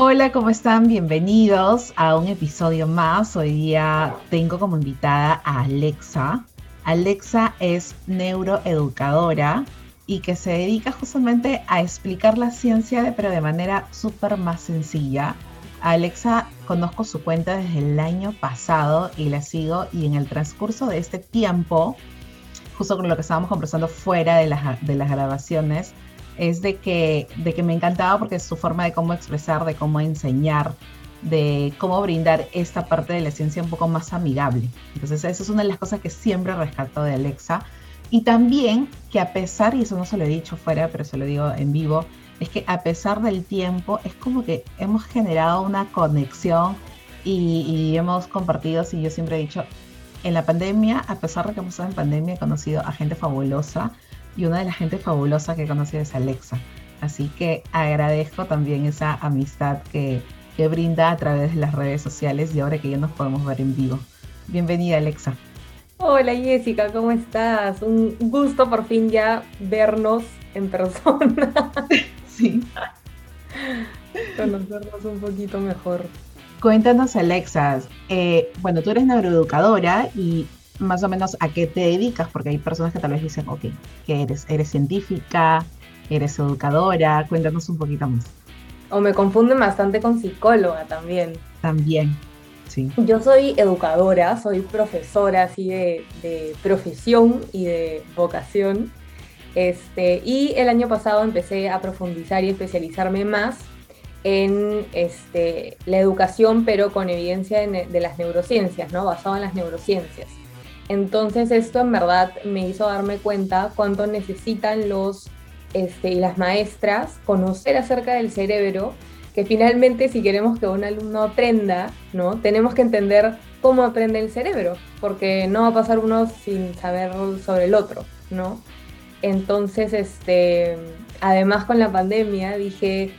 Hola, ¿cómo están? Bienvenidos a un episodio más. Hoy día tengo como invitada a Alexa. Alexa es neuroeducadora y que se dedica justamente a explicar la ciencia, pero de manera súper más sencilla. Alexa conozco su cuenta desde el año pasado y la sigo y en el transcurso de este tiempo, justo con lo que estábamos conversando fuera de las, de las grabaciones, es de que, de que me encantaba porque es su forma de cómo expresar, de cómo enseñar, de cómo brindar esta parte de la ciencia un poco más amigable. Entonces, esa es una de las cosas que siempre rescato de Alexa. Y también que a pesar, y eso no se lo he dicho fuera, pero se lo digo en vivo, es que a pesar del tiempo, es como que hemos generado una conexión y, hemos compartido, y yo siempre he dicho, en la pandemia, a pesar de que hemos estado en pandemia, he conocido a gente fabulosa, y una de las gente fabulosa que he conocido es Alexa. Así que agradezco también esa amistad que, que brinda a través de las redes sociales y ahora que ya nos podemos ver en vivo. Bienvenida Alexa. Hola Jessica, ¿cómo estás? Un gusto por fin ya vernos en persona. Sí. Conocernos un poquito mejor. Cuéntanos Alexa, eh, bueno, tú eres neuroeducadora y más o menos a qué te dedicas, porque hay personas que tal vez dicen, ok, ¿qué eres? ¿Eres científica? ¿Eres educadora? Cuéntanos un poquito más. O me confunden bastante con psicóloga también. También, sí. Yo soy educadora, soy profesora así de, de profesión y de vocación. Este, y el año pasado empecé a profundizar y especializarme más en este, la educación, pero con evidencia de, de las neurociencias, ¿no? basado en las neurociencias. Entonces esto en verdad me hizo darme cuenta cuánto necesitan los este, y las maestras conocer acerca del cerebro, que finalmente si queremos que un alumno aprenda, ¿no? Tenemos que entender cómo aprende el cerebro, porque no va a pasar uno sin saber sobre el otro, ¿no? Entonces, este, además con la pandemia dije,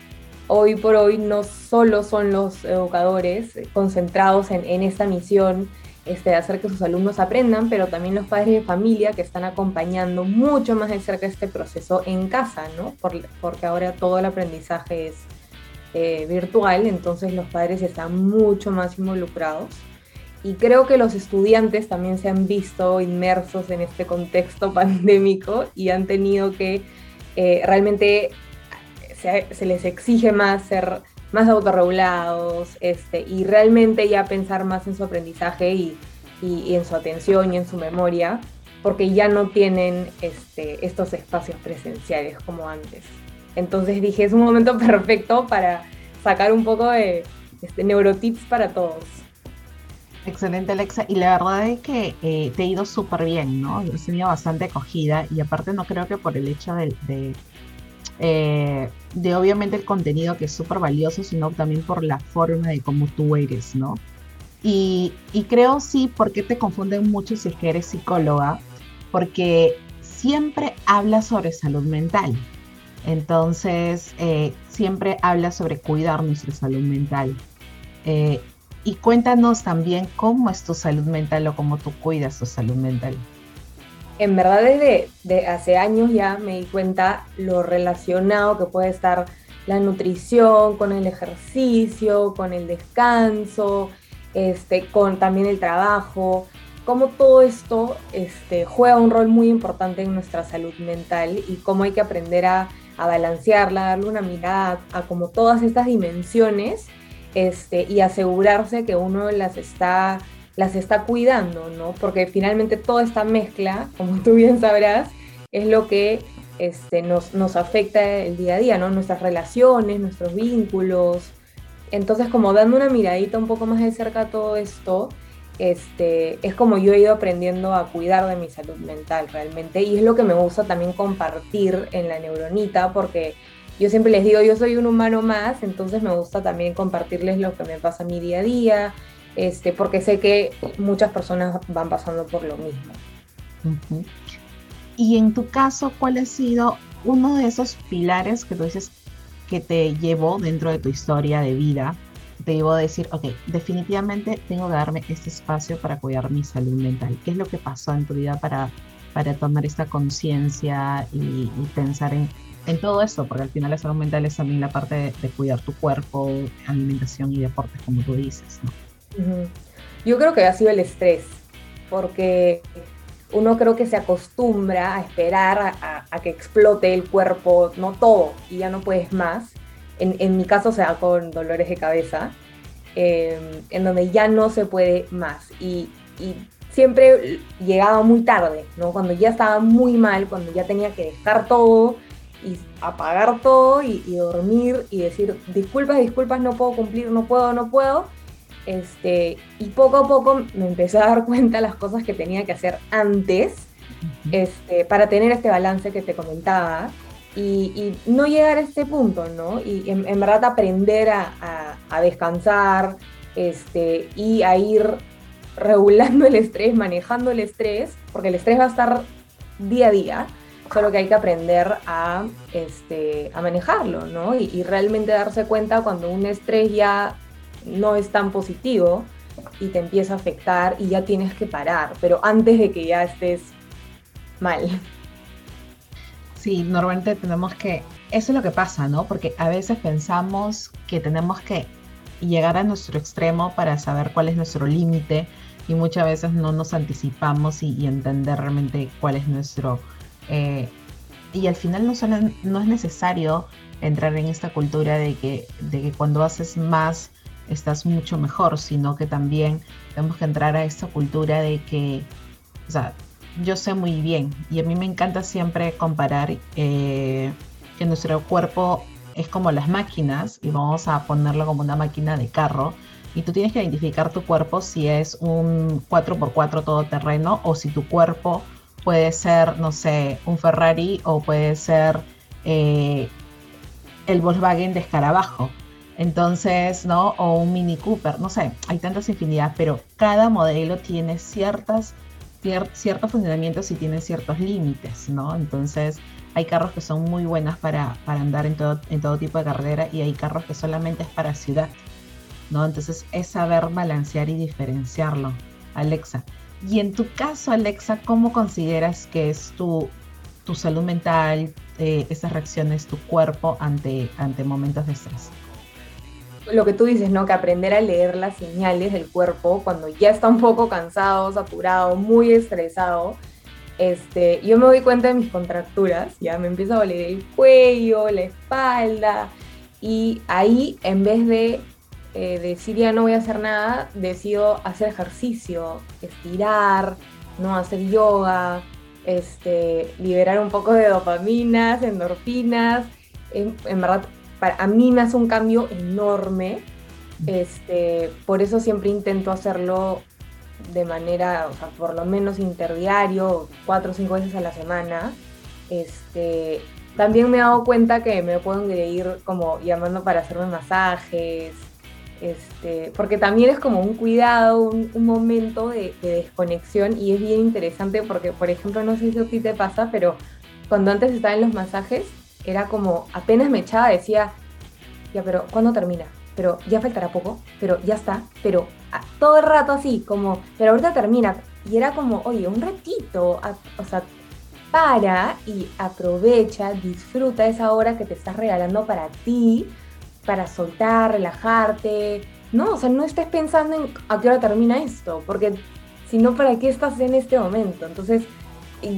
hoy por hoy no solo son los educadores concentrados en, en esta misión este, hacer que sus alumnos aprendan, pero también los padres de familia que están acompañando mucho más de cerca este proceso en casa, ¿no? porque ahora todo el aprendizaje es eh, virtual, entonces los padres están mucho más involucrados. Y creo que los estudiantes también se han visto inmersos en este contexto pandémico y han tenido que eh, realmente se, se, les exige más ser más autorregulados este, y realmente ya pensar más en su aprendizaje y, y, en su atención y en su memoria, porque ya no tienen este, estos espacios presenciales como antes. Entonces dije, es un momento perfecto para sacar un poco de este, neurotips para todos. Excelente Alexa, y la verdad es que eh, te ha ido súper bien, ¿no? Has tenido bastante acogida y aparte no creo que por el hecho de, de eh, de obviamente el contenido que es súper valioso, sino también por la forma de cómo tú eres, ¿no? Y, y creo sí, porque te confunden mucho si es que eres psicóloga, porque siempre hablas sobre salud mental. Entonces, eh, siempre hablas sobre cuidar nuestra salud mental. Eh, y cuéntanos también cómo es tu salud mental o cómo tú cuidas tu salud mental en verdad desde hace años ya me di cuenta lo relacionado que puede estar la nutrición con el ejercicio, con el descanso, este, con también el trabajo, cómo todo esto este, juega un rol muy importante en nuestra salud mental y cómo hay que aprender a, a balancearla, darle una mirada a, como todas estas dimensiones este, y asegurarse que uno las está las está cuidando, ¿no? Porque finalmente toda esta mezcla, como tú bien sabrás, es lo que este, nos, nos afecta el día a día, ¿no? Nuestras relaciones, nuestros vínculos. Entonces, como dando una miradita un poco más de cerca a todo esto, este, es como yo he ido aprendiendo a cuidar de mi salud mental realmente. Y es lo que me gusta también compartir en la neuronita, porque yo siempre les digo, yo soy un humano más, entonces me gusta también compartirles lo que me pasa a mi día a día, este, porque sé que muchas personas van pasando por lo mismo. Y en tu caso, ¿cuál ha sido uno de esos pilares que tú dices que te llevó dentro de tu historia de vida? Te llevó a decir, ok, definitivamente tengo que darme este espacio para cuidar mi salud mental. ¿Qué es lo que pasó en tu vida para, para tomar esta conciencia y, y, pensar en en todo esto, porque al final la salud mental es también la parte de, cuidar tu cuerpo, alimentación y deportes, como tú dices, ¿no? Yo creo que ha sido el estrés, porque uno creo que se acostumbra a esperar a, que explote el cuerpo, no todo, y ya no puedes más. En, en mi caso se da con dolores de cabeza, em, en donde ya no se puede más. Y, siempre llegaba muy tarde, ¿no? Cuando ya estaba muy mal, cuando ya tenía que dejar todo y apagar todo y dormir y decir, disculpas, disculpas, no puedo cumplir, no puedo, no puedo este, y poco a poco me empecé a dar cuenta de las cosas que tenía que hacer antes este, para tener este balance que te comentaba y, no llegar a este punto, ¿no? Y en, verdad aprender a, descansar este, y a ir regulando el estrés, manejando el estrés, porque el estrés va a estar día a día, solo que hay que aprender a, este, a manejarlo, ¿no? Y, y realmente darse cuenta cuando un estrés ya no es tan positivo y te empieza a afectar y ya tienes que parar, pero antes de que ya estés mal. Sí, normalmente tenemos que, eso es lo que pasa, ¿no? Porque a veces pensamos que tenemos que llegar a nuestro extremo para saber cuál es nuestro límite y muchas veces no nos anticipamos y, entender realmente cuál es nuestro... Eh, y al final no, no es necesario entrar en esta cultura de que, de que cuando haces más estás mucho mejor, sino que también tenemos que entrar a esta cultura de que, o sea, yo sé muy bien y a mí me encanta siempre comparar eh, que nuestro cuerpo es como las máquinas y vamos a ponerlo como una máquina de carro y tú tienes que identificar tu cuerpo si es un 4x4 todoterreno o si tu cuerpo puede ser, no sé, un Ferrari o puede ser eh, el Volkswagen de escarabajo. Entonces, ¿no? O un Mini Cooper, no sé, hay tantas infinidad, pero cada modelo tiene ciertas, ciertos funcionamientos y tiene ciertos límites, ¿no? Entonces, hay carros que son muy buenas para, andar en todo, en todo tipo de carrera y hay carros que solamente es para ciudad, ¿no? Entonces, es saber balancear y diferenciarlo, Alexa. Y en tu caso, Alexa, ¿cómo consideras que es tu, tu salud mental, eh, esas reacciones, tu cuerpo ante, ante momentos de estrés? Lo que tú dices, ¿no? Que aprender a leer las señales del cuerpo cuando ya está un poco cansado, saturado, muy estresado. Este, yo me doy cuenta de mis contracturas, ya me empieza a doler el cuello, la espalda, y ahí en vez de eh, decir ya no voy a hacer nada, decido hacer ejercicio, estirar, no hacer yoga, este, liberar un poco de dopaminas, endorfinas. En, en verdad para, a mí me hace un cambio enorme. Este, por eso siempre intento hacerlo de manera, o sea, por lo menos interdiario, cuatro o cinco veces a la semana. Este, también me he dado cuenta que me pueden ir como llamando para hacerme masajes, este, porque también es como un cuidado, un, momento de, de, desconexión y es bien interesante porque, por ejemplo, no sé si a ti te pasa, pero cuando antes estaba en los masajes, era como, apenas me echaba, decía, ya, pero ¿cuándo termina? Pero ya faltará poco, pero ya está, pero todo el rato así, como, pero ahorita termina. Y era como, oye, un ratito, o sea, para y aprovecha, disfruta esa hora que te estás regalando para ti, para soltar, relajarte. No, o sea, no estés pensando en a qué hora termina esto, porque si no, ¿para qué estás en este momento? Entonces,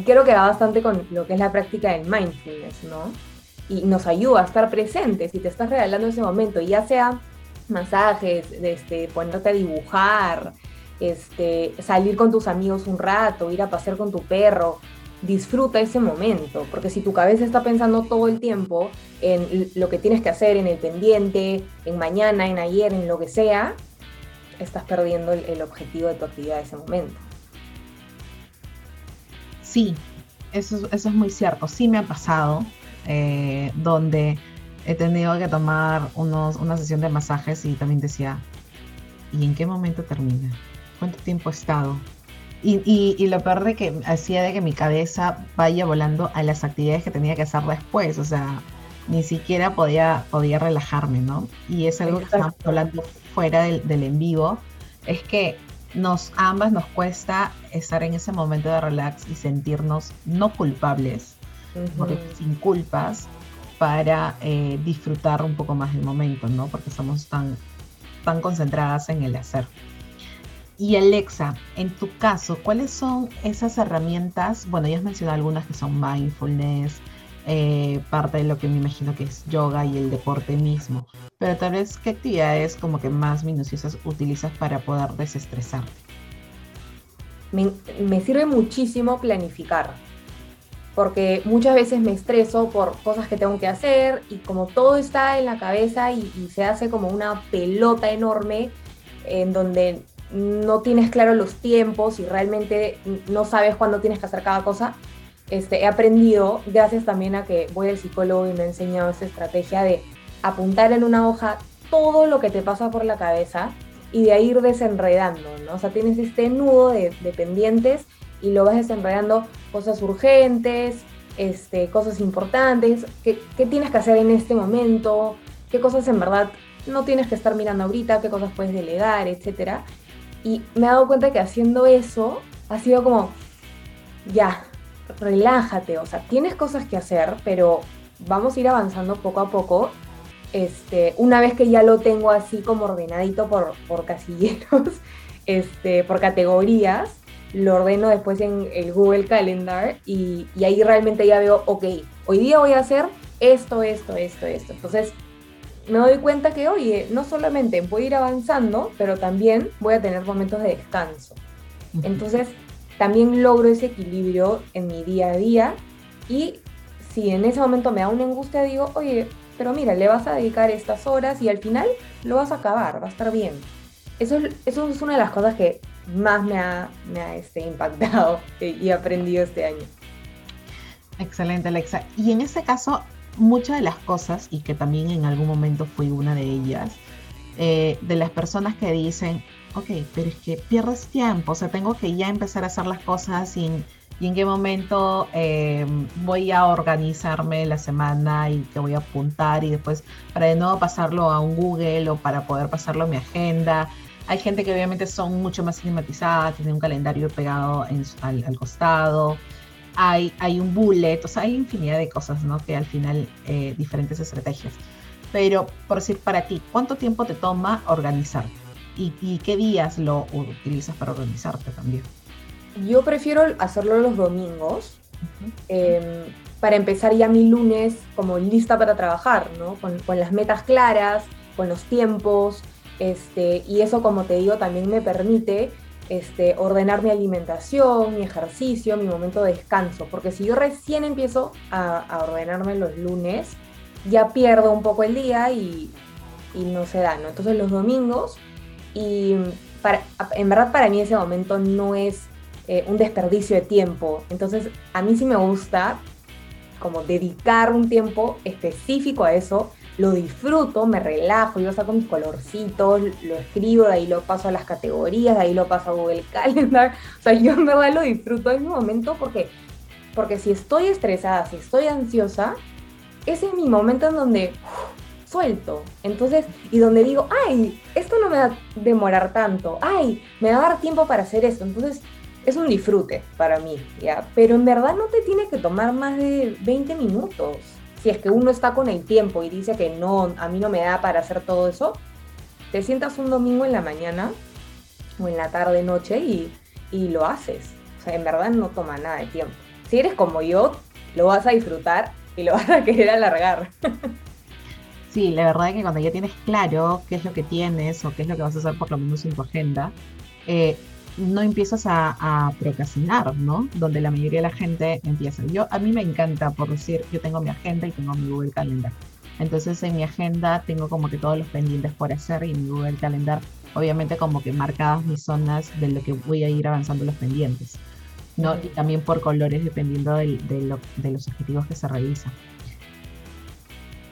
creo que va bastante con lo que es la práctica del mindfulness, ¿no? Y nos ayuda a estar presentes y te estás regalando ese momento, ya sea masajes, este, ponerte a dibujar, este, salir con tus amigos un rato, ir a pasear con tu perro, disfruta ese momento, porque si tu cabeza está pensando todo el tiempo en lo que tienes que hacer, en el pendiente, en mañana, en ayer, en lo que sea, estás perdiendo el, objetivo de tu actividad de ese momento. Sí, eso es muy cierto, sí me ha pasado. Eh, donde he tenido que tomar unos, una sesión de masajes y también decía, ¿y en qué momento termina? ¿Cuánto tiempo he estado? Y, y, lo peor de que hacía de que mi cabeza vaya volando a las actividades que tenía que hacer después, o sea, ni siquiera podía, podía relajarme, ¿no? Y es algo que estamos hablando fuera del, del en vivo, es que nos ambas nos cuesta estar en ese momento de relax y sentirnos no culpables, sin culpas, para eh, disfrutar un poco más del momento, ¿no? Porque estamos tan, tan concentradas en el hacer. Y Alexa, en tu caso, ¿cuáles son esas herramientas? Bueno, ya has mencionado algunas que son mindfulness, eh, parte de lo que me imagino que es yoga y el deporte mismo, pero tal vez qué actividades como que más minuciosas utilizas para poder desestresarte. Me, me sirve muchísimo planificar, porque muchas veces me estreso por cosas que tengo que hacer y como todo está en la cabeza y, se hace como una pelota enorme en donde no tienes claro los tiempos y realmente no sabes cuándo tienes que hacer cada cosa, este, he aprendido, gracias también a que voy al psicólogo y me ha enseñado esta estrategia de apuntar en una hoja todo lo que te pasa por la cabeza y de ahí ir desenredando, ¿no? O sea, tienes este nudo de, pendientes y lo vas desenredando cosas urgentes, este, cosas importantes, qué, qué tienes que hacer en este momento, qué cosas en verdad no tienes que estar mirando ahorita, qué cosas puedes delegar, etcétera. Y me he dado cuenta que haciendo eso ha sido como, ya, relájate, o sea, tienes cosas que hacer, pero vamos a ir avanzando poco a poco. Este, una vez que ya lo tengo así como ordenadito por, por casilleros, este, por categorías, lo ordeno después en el Google Calendar y, y, ahí realmente ya veo, ok, hoy día voy a hacer esto, esto, esto, esto. Entonces me doy cuenta que, oye, no solamente voy a ir avanzando, pero también voy a tener momentos de descanso. Entonces, también logro ese equilibrio en mi día a día y si en ese momento me da una angustia, digo, oye, pero mira, le vas a dedicar estas horas y al final lo vas a acabar, va a estar bien. Eso es, eso es una de las cosas que más me ha, me ha este, impactado y aprendido este año. Excelente, Alexa. Y en este caso, muchas de las cosas, y que también en algún momento fui una de ellas, eh, de las personas que dicen, ok, pero es que pierdes tiempo, o sea, tengo que ya empezar a hacer las cosas y, en qué momento eh, voy a organizarme la semana y que voy a apuntar y después para de nuevo pasarlo a un Google o para poder pasarlo a mi agenda. Hay gente que obviamente son mucho más cinematizadas, tienen un calendario pegado al, costado, hay, hay un bullet, o sea, hay infinidad de cosas, ¿no? Que al final, eh, diferentes estrategias. Pero, por decir, para ti, ¿cuánto tiempo te toma organizarte? y, qué días lo utilizas para organizarte también. Yo prefiero hacerlo los domingos. Em, para empezar ya mi lunes como lista para trabajar, ¿no? Con, con, las metas claras, con los tiempos, este, y eso como te digo también me permite este, ordenar mi alimentación, mi ejercicio, mi momento de descanso, porque si yo recién empiezo a, ordenarme los lunes, ya pierdo un poco el día y, y no se da, ¿no? Entonces los domingos y para, en verdad para mí ese momento no es eh, un desperdicio de tiempo. Entonces a mí sí me gusta como dedicar un tiempo específico a eso. Lo disfruto, me relajo, yo saco mis colorcitos, lo escribo, de ahí lo paso a las categorías, de ahí lo paso a Google Calendar. O sea, yo en verdad lo disfruto en mi momento porque, porque si estoy estresada, si estoy ansiosa, ese es mi momento en donde suelto. Entonces, y donde digo, ay, esto no me va a demorar tanto, ay, me va a dar tiempo para hacer esto. Entonces, es un disfrute para mí, ¿ya? Pero en verdad no te tiene que tomar más de 20 minutos. Si es que uno está con el tiempo y dice que no, a mí no me da para hacer todo eso, te sientas un domingo en la mañana o en la tarde, noche y, y lo haces. O sea, en verdad no toma nada de tiempo. Si eres como yo, lo vas a disfrutar y lo vas a querer alargar. Sí, la verdad es que cuando ya tienes claro qué es lo que tienes o qué es lo que vas a hacer por lo menos en tu agenda, eh, no empiezas a, procrastinar, ¿no? Donde la mayoría de la gente empieza. Yo, a mí me encanta, por decir, yo tengo mi agenda y tengo mi Google Calendar. Entonces en mi agenda tengo como que todos los pendientes por hacer y en mi Google Calendar obviamente como que marcadas mis zonas de lo que voy a ir avanzando los pendientes. ¿no? Y también por colores dependiendo de, los objetivos que se realizan.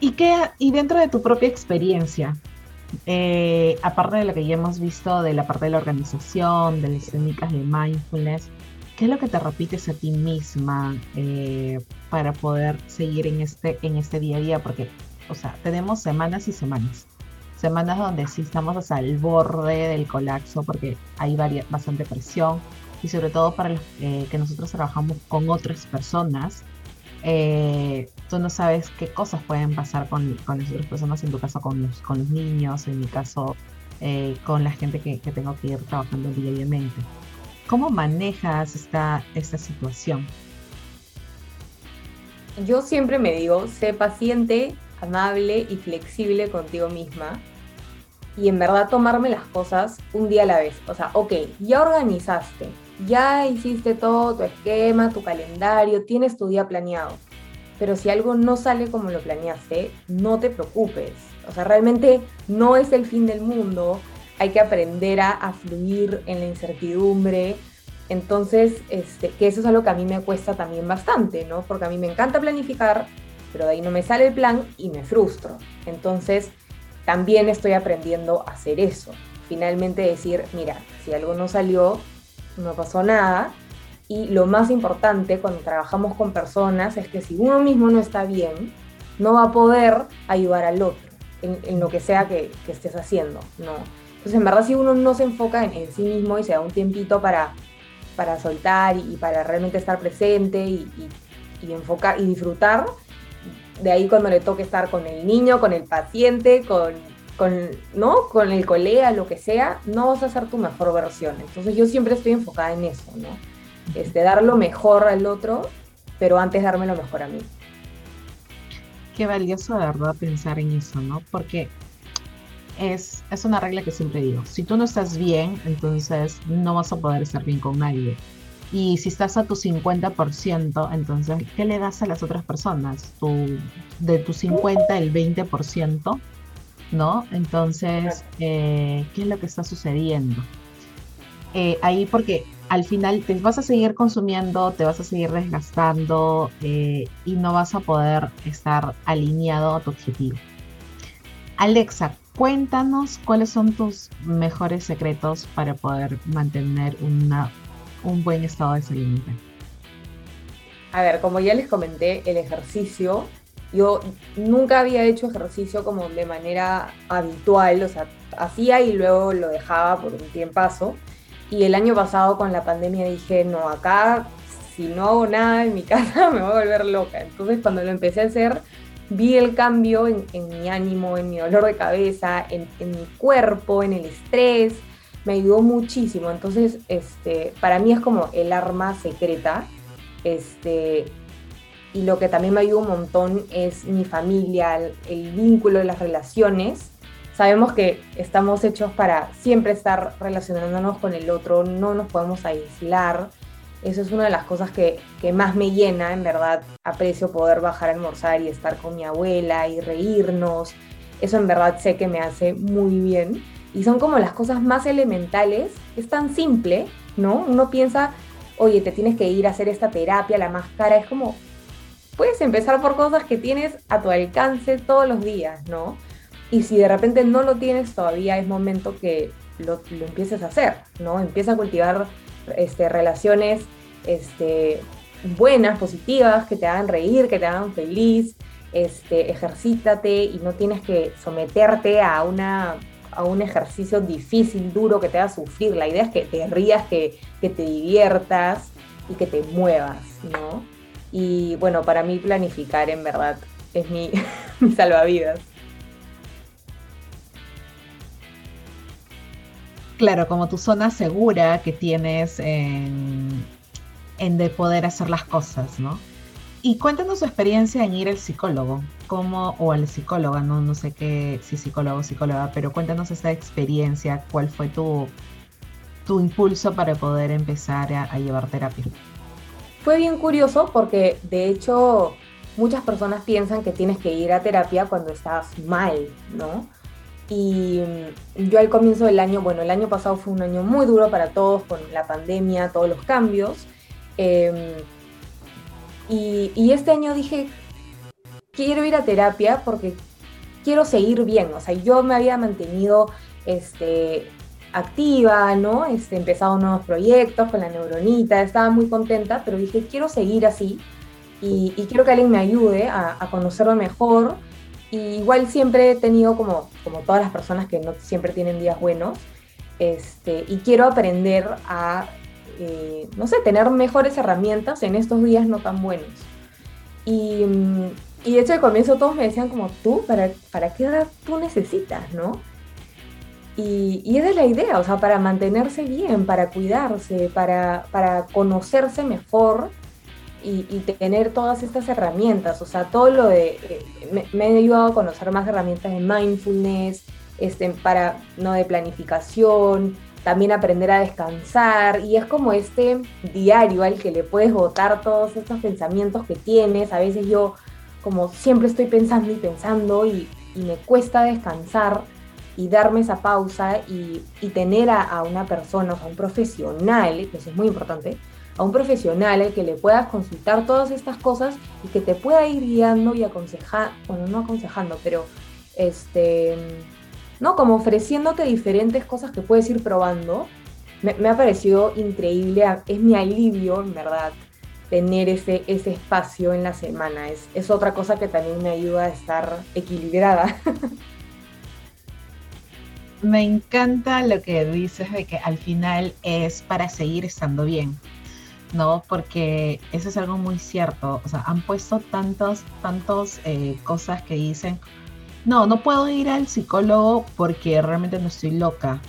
¿Y, qué, y dentro de tu propia experiencia, eh, aparte de lo que ya hemos visto de la parte de la organización, de las técnicas de mindfulness, ¿qué es lo que te repites a ti misma eh, para poder seguir en este, en este día a día? Porque, o sea, tenemos semanas y semanas. Semanas donde sí estamos hasta el borde del colapso porque hay bastante presión y sobre todo para los eh, que nosotros trabajamos con otras personas, tú no sabes qué cosas pueden pasar con, con las otras personas, en tu caso con los, con los niños, en mi caso eh, con la gente que, que, tengo que ir trabajando diariamente. ¿Cómo manejas esta, esta situación? Yo siempre me digo, sé paciente, amable y flexible contigo misma y en verdad tomarme las cosas un día a la vez. O sea, ok, ya organizaste, ya hiciste todo tu esquema, tu calendario, tienes tu día planeado. Pero si algo no sale como lo planeaste, no te preocupes. O sea, realmente no es el fin del mundo. Hay que aprender a, fluir en la incertidumbre. Entonces, este, que eso es algo que a mí me cuesta también bastante, ¿no? Porque a mí me encanta planificar, pero de ahí no me sale el plan y me frustro. Entonces, también estoy aprendiendo a hacer eso. Finalmente decir, mira, si algo no salió, no pasó nada. Y lo más importante cuando trabajamos con personas es que si uno mismo no está bien, no va a poder ayudar al otro en, lo que sea que, estés haciendo, ¿no? Entonces, en verdad, si uno no se enfoca en, sí mismo y se da un tiempito para, para soltar y, para realmente estar presente y, y, enfocar y disfrutar, de ahí cuando le toque estar con el niño, con el paciente, con, con, ¿no? con el colega, lo que sea, no vas a ser tu mejor versión. Entonces yo siempre estoy enfocada en eso, ¿no? Este, dar lo mejor al otro, pero antes darme lo mejor a mí. Qué valioso de verdad pensar en eso, ¿no? Porque es, es una regla que siempre digo, si tú no estás bien, entonces no vas a poder estar bien con nadie. Y si estás a tu 50%, entonces, ¿qué le das a las otras personas? Tu, de tu 50, el 20%, ¿no? Entonces, eh, ¿qué es lo que está sucediendo? Eh, ahí porque al final te vas a seguir consumiendo, te vas a seguir desgastando eh, y no vas a poder estar alineado a tu objetivo. Alexa, cuéntanos cuáles son tus mejores secretos para poder mantener una un buen estado de salud A ver, como ya les comenté, el ejercicio, yo nunca había hecho ejercicio como de manera habitual, o sea, hacía y luego lo dejaba por un tiempazo. Y el año pasado con la pandemia dije, no, acá si no hago nada en mi casa me voy a volver loca. Entonces cuando lo empecé a hacer, vi el cambio en, mi ánimo, en mi dolor de cabeza, en, mi cuerpo, en el estrés me ayudó muchísimo. Entonces, este, para mí es como el arma secreta. Este, y lo que también me ayuda un montón es mi familia, el, el vínculo, las relaciones. Sabemos que estamos hechos para siempre estar relacionándonos con el otro, no nos podemos aislar. Eso es una de las cosas que, más me llena, en verdad. Aprecio poder bajar a almorzar y estar con mi abuela y reírnos. Eso en verdad sé que me hace muy bien y son como las cosas más elementales, es tan simple, ¿no? Uno piensa, oye, te tienes que ir a hacer esta terapia, la más cara, es como, puedes empezar por cosas que tienes a tu alcance todos los días, ¿no? Y si de repente no lo tienes todavía, es momento que lo, empieces a hacer, ¿no? Empieza a cultivar este, relaciones este, buenas, positivas, que te hagan reír, que te hagan feliz, este, ejercítate y no tienes que someterte a una a un ejercicio difícil, duro, que te haga sufrir. La idea es que te rías, que, te diviertas y que te muevas, ¿no? Y bueno, para mí planificar en verdad es mi, salvavidas. Claro, como tu zona segura que tienes en, de poder hacer las cosas, ¿no? Y cuéntanos su experiencia en ir al psicólogo, cómo, o al psicóloga, no, sé qué, si psicólogo o psicóloga, pero cuéntanos esa experiencia, cuál fue tu, tu impulso para poder empezar a, llevar terapia. Fue bien curioso porque de hecho muchas personas piensan que tienes que ir a terapia cuando estás mal, ¿no? Y mm, yo al comienzo del año, bueno, el año pasado fue un año muy duro para todos con la pandemia, todos los cambios. Em, y, este año dije, quiero ir a terapia porque quiero seguir bien. O sea, yo me había mantenido este, activa, ¿no? Este, empezado nuevos proyectos con la neuronita, estaba muy contenta, pero dije, quiero seguir así y, quiero que alguien me ayude a, conocerlo mejor. Y igual siempre he tenido, como, como todas las personas que no siempre tienen días buenos, este, y quiero aprender a eh, no sé, tener mejores herramientas en estos días no tan buenos. Y, mm, y de hecho al comienzo todos me decían como, ¿tú? ¿Para, para qué edad tú necesitas, no? Y, y, esa es la idea, o sea, para mantenerse bien, para cuidarse, para, para conocerse mejor y, tener todas estas herramientas, o sea, todo lo de, eh, me, me, ayudado a conocer más herramientas de mindfulness, este, para, no de planificación, también aprender a descansar y es como este diario al que le puedes botar todos estos pensamientos que tienes, a veces yo como siempre estoy pensando y pensando y, me cuesta descansar y darme esa pausa y, tener a, una persona, a un profesional, que eso es muy importante, a un profesional al que le puedas consultar todas estas cosas y que te pueda ir guiando y aconsejando, bueno, no aconsejando, pero este, ¿no? Como ofreciéndote diferentes cosas que puedes ir probando. Me, ha parecido increíble, es mi alivio, en verdad, tener ese, ese espacio en la semana. Es, es otra cosa que también me ayuda a estar equilibrada. Me encanta lo que dices de que al final es para seguir estando bien. ¿No? Porque eso es algo muy cierto. O sea, han puesto tantos, tantos eh, cosas que dicen, no, no puedo ir al psicólogo porque realmente no estoy loca.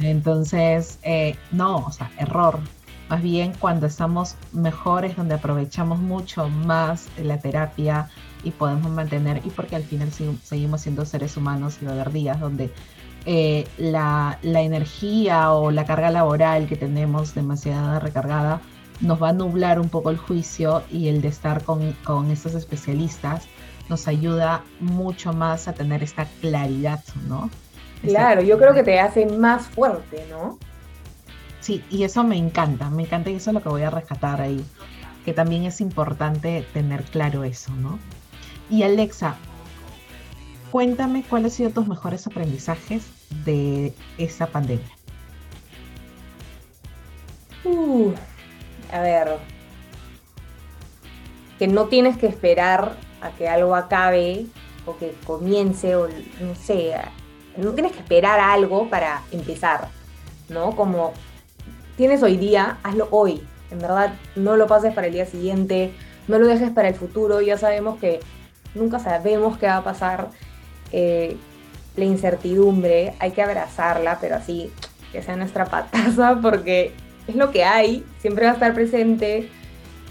Entonces, eh, no, o sea, error. Más bien cuando estamos mejores, donde aprovechamos mucho más la terapia y podemos mantener, y porque al final seguimos siendo seres humanos y va a haber días donde eh, la, energía o la carga laboral que tenemos demasiada recargada nos va a nublar un poco el juicio y el de estar con, con estos especialistas nos ayuda mucho más a tener esta claridad, ¿no? claro, yo creo que te hace más fuerte, ¿no? Sí, y eso me encanta, me encanta y eso es lo que voy a rescatar ahí, que también es importante tener claro eso, ¿no? Y Alexa, cuéntame cuáles han sido tus mejores aprendizajes de esa pandemia. Uh, a ver, que no tienes que esperar a que algo acabe o que comience o no sé, no tienes que esperar algo para empezar, ¿no? Como tienes hoy día, hazlo hoy. En verdad, no lo pases para el día siguiente, no lo dejes para el futuro. Ya sabemos que nunca sabemos qué va a pasar. Eh, la incertidumbre, hay que abrazarla, pero así que sea nuestra pataza, porque es lo que hay, siempre va a estar presente.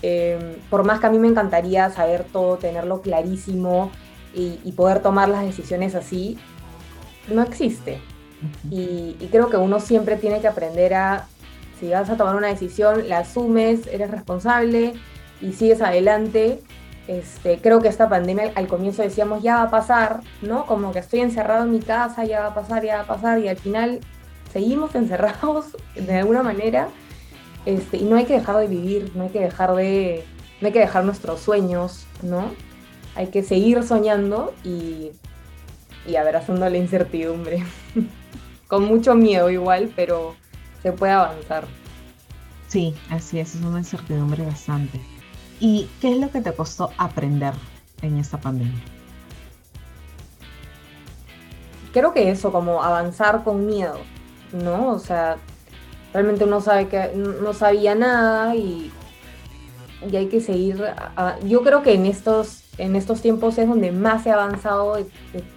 Em, por más que a mí me encantaría saber todo, tenerlo clarísimo y, poder tomar las decisiones así, no existe. y, creo que uno siempre tiene que aprender a, si vas a tomar una decisión, la asumes, eres responsable y sigues adelante. Este, creo que esta pandemia al comienzo decíamos ya va a pasar, ¿no? Como que estoy encerrado en mi casa, ya va a pasar, ya va a pasar, y al final seguimos encerrados de alguna manera este, y no hay que dejar de vivir, no hay que dejar de, no hay que dejar nuestros sueños, ¿no? Hay que seguir soñando y, y abrazando la incertidumbre. Con mucho miedo igual, pero se puede avanzar. Sí, así es, es una incertidumbre bastante. ¿Y qué es lo que te costó aprender en esta pandemia? Creo que eso, como avanzar con miedo, ¿no? O sea, realmente uno sabe que no sabía nada y, y hay que seguir. yo creo que en estos, en estos tiempos es donde más he avanzado,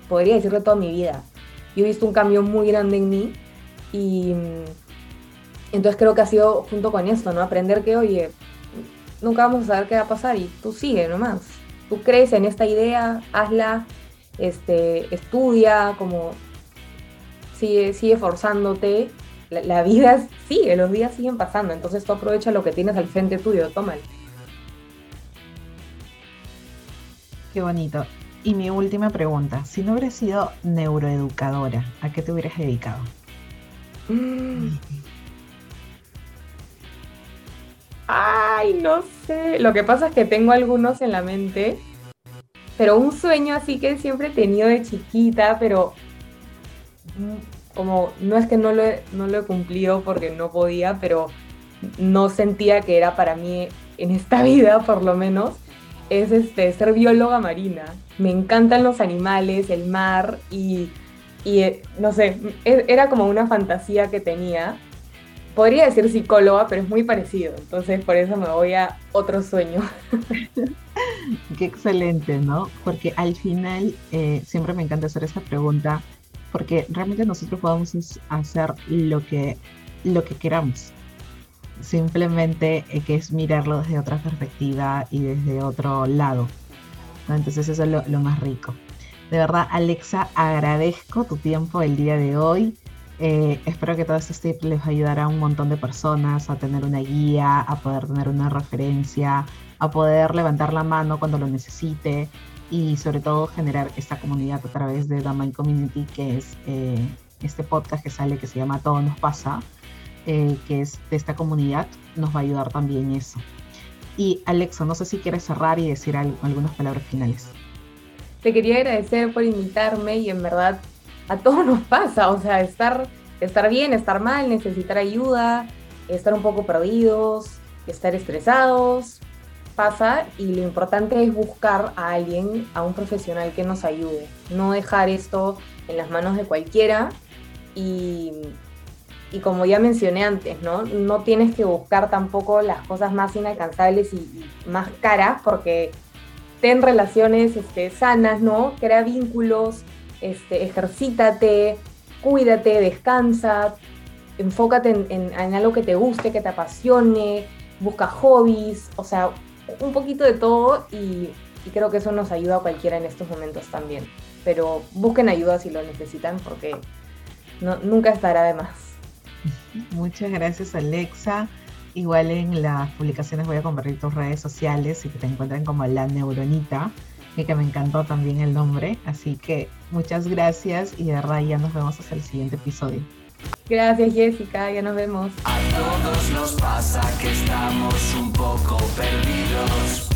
podría decir, de toda mi vida. Yo he visto un cambio muy grande en mí y entonces creo que ha sido junto con esto, ¿no? Aprender que, oye, nunca vamos a saber qué va a pasar y tú sigue nomás. Tú crees en esta idea, hazla, este, estudia, como sigue, sigue forzándote la, vida sigue, los días siguen pasando, entonces tú aprovecha lo que tienes al frente tuyo, tómalo. Qué bonito. Y mi última pregunta, si no hubieras sido neuroeducadora, ¿a qué te hubieras dedicado? Mm. Ay, no sé. Lo que pasa es que tengo algunos en la mente, pero un sueño así que siempre he tenido de chiquita, pero como no es que no lo, he, no lo he cumplido porque no podía, pero no sentía que era para mí en esta vida, por lo menos, es este, ser bióloga marina. Me encantan los animales, el mar y, y eh, no sé, e, era como una fantasía que tenía. Podría decir psicóloga, pero es muy parecido, entonces por eso me voy a otro sueño. Qué excelente, ¿no? Porque al final eh, siempre me encanta hacer esta pregunta, porque realmente nosotros podemos hacer lo que, lo que queramos. Simplemente eh, que es mirarlo desde otra perspectiva y desde otro lado. Entonces eso es lo, más rico. De verdad, Alexa, agradezco tu tiempo el día de hoy. Eh, espero que todos estos tips les ayudará a un montón de personas a tener una guía, a poder tener una referencia, a poder levantar la mano cuando lo necesite y sobre todo generar esta comunidad a través de The Mind Community, que es eh, este podcast que sale que se llama Todo nos pasa, eh, que es de esta comunidad, nos va a ayudar también eso. Y Alexa, no sé si quieres cerrar y decir algunas palabras finales. Te quería agradecer por invitarme y en verdad a todos nos pasa, o sea, estar, estar bien, estar mal, necesitar ayuda, estar un poco perdidos, estar estresados, pasa y lo importante es buscar a alguien, a un profesional que nos ayude, no dejar esto en las manos de cualquiera y y como ya mencioné antes, ¿no? No tienes que buscar tampoco las cosas más inalcanzables y, más caras porque ten relaciones este, sanas, ¿no? Crea vínculos, este, ejercítate, cuídate, descansa, enfócate en, algo que te guste, que te apasione, busca hobbies, o sea, un poquito de todo y, creo que eso nos ayuda a cualquiera en estos momentos también. Pero busquen ayuda si lo necesitan porque nunca estará de más. Muchas gracias Alexa. Igual en las publicaciones voy a compartir tus redes sociales y que te encuentren como La Neuronita y que me encantó también el nombre. Así que muchas gracias y de verdad ya nos vemos hasta el siguiente episodio. Gracias Jessica, ya nos vemos. A todos nos pasa que estamos un poco perdidos.